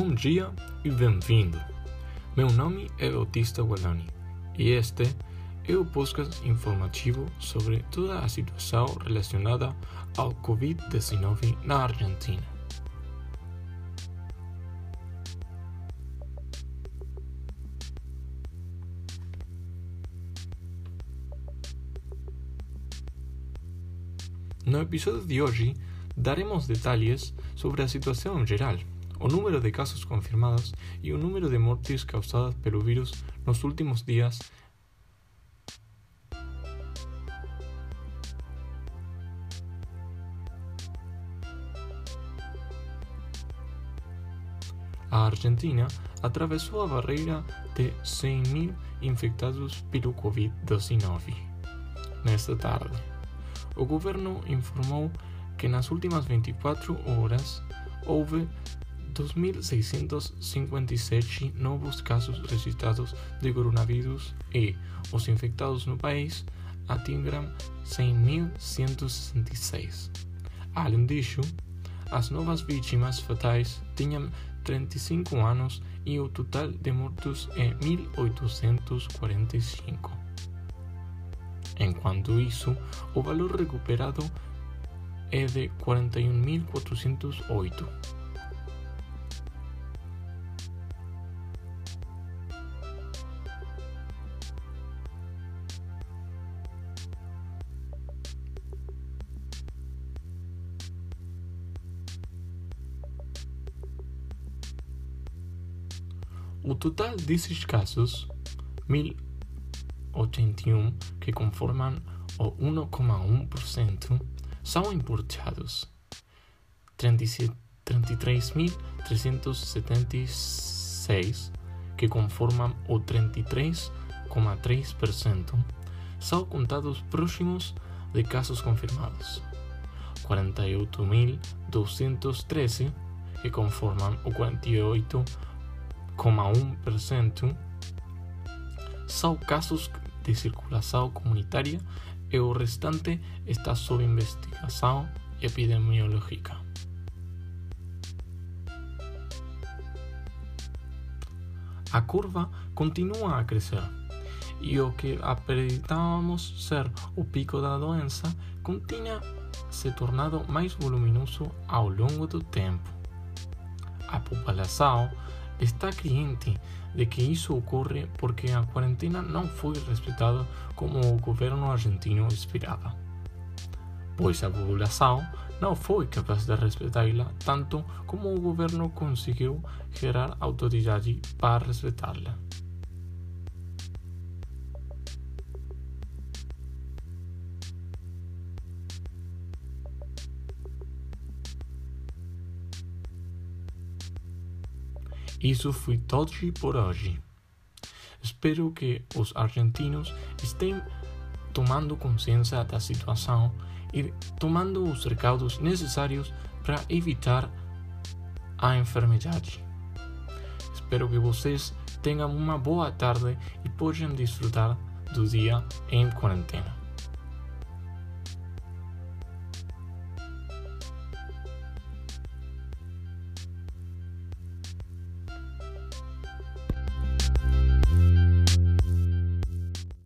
Bom dia e bem-vindo. Meu nome é Bautista Gualani e este é o podcast informativo sobre toda a situação relacionada ao Covid-19 na Argentina. No episódio de hoje, daremos detalhes sobre a situação geral o número de casos confirmados e o número de mortes causadas pelo vírus nos últimos dias A Argentina atravessou a barreira de 100.000 infectados pelo Covid-19 nesta tarde. O governo informou que nas últimas 24 horas houve 2.657 novos casos registrados de coronavírus e os infectados no país atingiram 100.166. Além disso, as novas vítimas fatais tinham 35 anos e o total de mortos é 1.845. Enquanto isso, o valor recuperado é de 41.408. O total desses casos, 1081, que conformam o 1,1%, são importados. 33.376, que conformam o 33,3%, são contados próximos de casos confirmados. 48.213, que conformam o 48 0,1% são casos de circulação comunitária e o restante está sob investigação epidemiológica. A curva continua a crescer e o que acreditávamos ser o pico da doença continha se tornado mais voluminoso ao longo do tempo. A população está ciente de que isso ocorre porque a quarentena não foi respeitada como o governo argentino esperava, pois a população não foi capaz de respeitá-la tanto como o governo conseguiu gerar autoridade para respeitá-la. Isso foi todo por hoje. Espero que os argentinos estejam tomando consciência da situação e tomando os recaudos necessários para evitar a enfermidade. Espero que vocês tenham uma boa tarde e possam desfrutar do dia em quarentena.